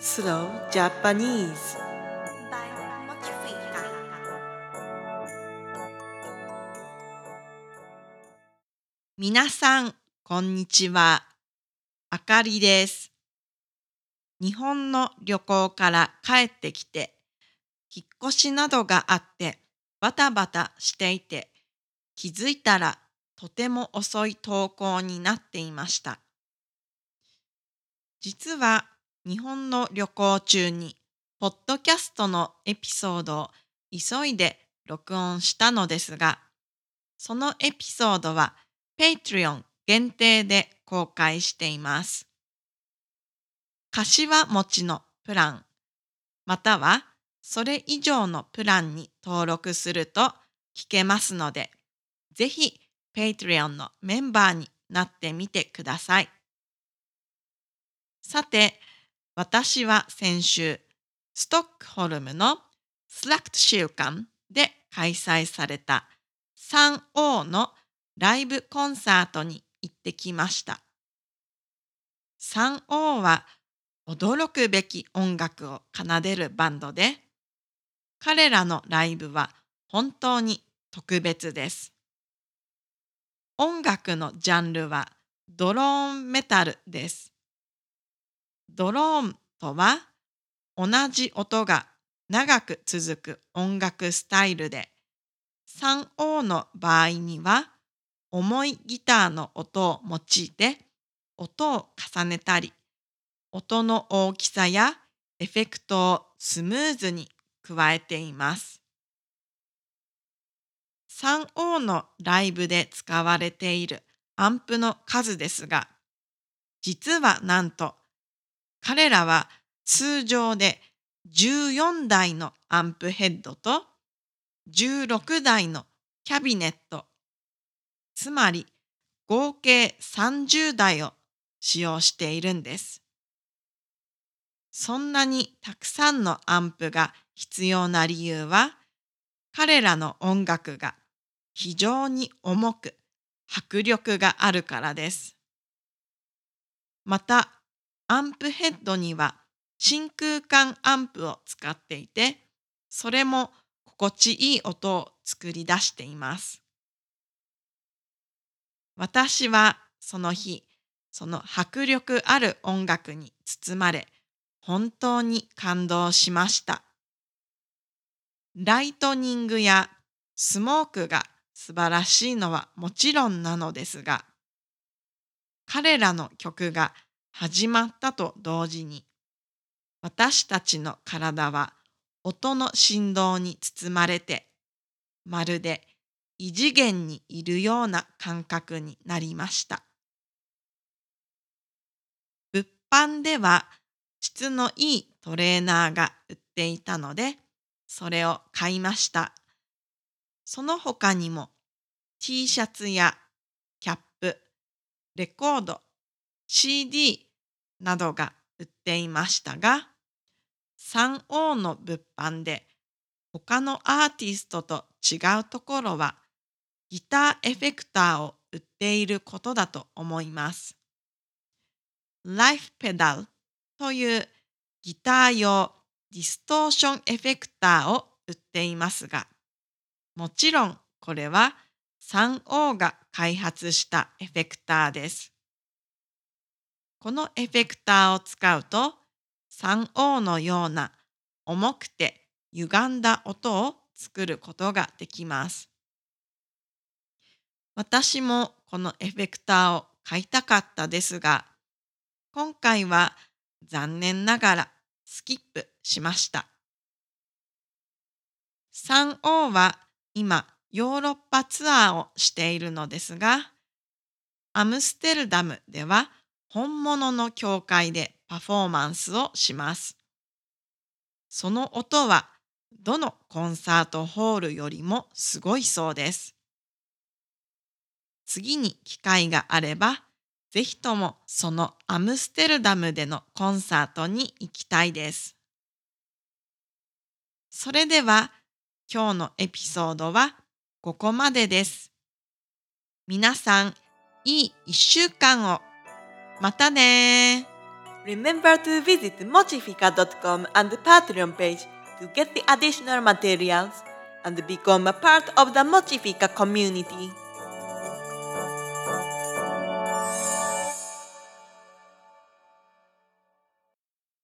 Slow Japanese by Mochifuka. 皆さん、こんにちは。あかりです。日本の旅行から帰ってきて、引っ越しなどがあってバタバタしていて、気づいたらとても遅い投稿になっていました。実は日本の旅行中に、ポッドキャストのエピソードを急いで録音したのですが、そのエピソードは Patreon 限定で公開しています。柏餅のプラン、またはそれ以上のプランに登録すると聞けますので、ぜひ Patreon のメンバーになってみてください。さて、私は先週、ストックホルムのスラクト週間で開催された 3O のライブコンサートに行ってきました。3O は驚くべき音楽を奏でるバンドで、彼らのライブは本当に特別です。音楽のジャンルはドローンメタルです。ドローンとは同じ音が長く続く音楽スタイルで、3O の場合には重いギターの音を用いて音を重ねたり、音の大きさやエフェクトをスムーズに加えています。3O のライブで使われているアンプの数ですが、実はなんと彼らは通常で14台のアンプヘッドと16台のキャビネット、つまり合計30台を使用しているんです。そんなにたくさんのアンプが必要な理由は、彼らの音楽が非常に重く迫力があるからです。また、アンプヘッドには真空管アンプを使っていて、それも心地いい音を作り出しています。私はその日、その迫力ある音楽に包まれ、本当に感動しました。ライトニングやスモークが素晴らしいのはもちろんなのですが、彼らの曲が始まったと同時に、私たちの体は音の振動に包まれて、まるで異次元にいるような感覚になりました。物販では質のいいトレーナーが売っていたので、それを買いました。その他にも T シャツやキャップ、レコード、CD などが売っていましたが、3O の物販で他のアーティストと違うところはギターエフェクターを売っていることだと思います。ライフペダルというギター用ディストーションエフェクターを売っていますが、もちろんこれは 3O が開発したエフェクターです。このエフェクターを使うと 3O のような重くて歪んだ音を作ることができます。私もこのエフェクターを買いたかったですが、今回は残念ながらスキップしました。3O は今ヨーロッパツアーをしているのですが、アムステルダムでは本物の教会でパフォーマンスをします。その音はどのコンサートホールよりもすごいそうです。次に機会があれば、ぜひともそのアムステルダムでのコンサートに行きたいです。それでは今日のエピソードはここまでです。皆さん、いい一週間を。またね Remember to visit mochifica.com and the Patreon page to get the additional materials and become a part of the Mochifica community.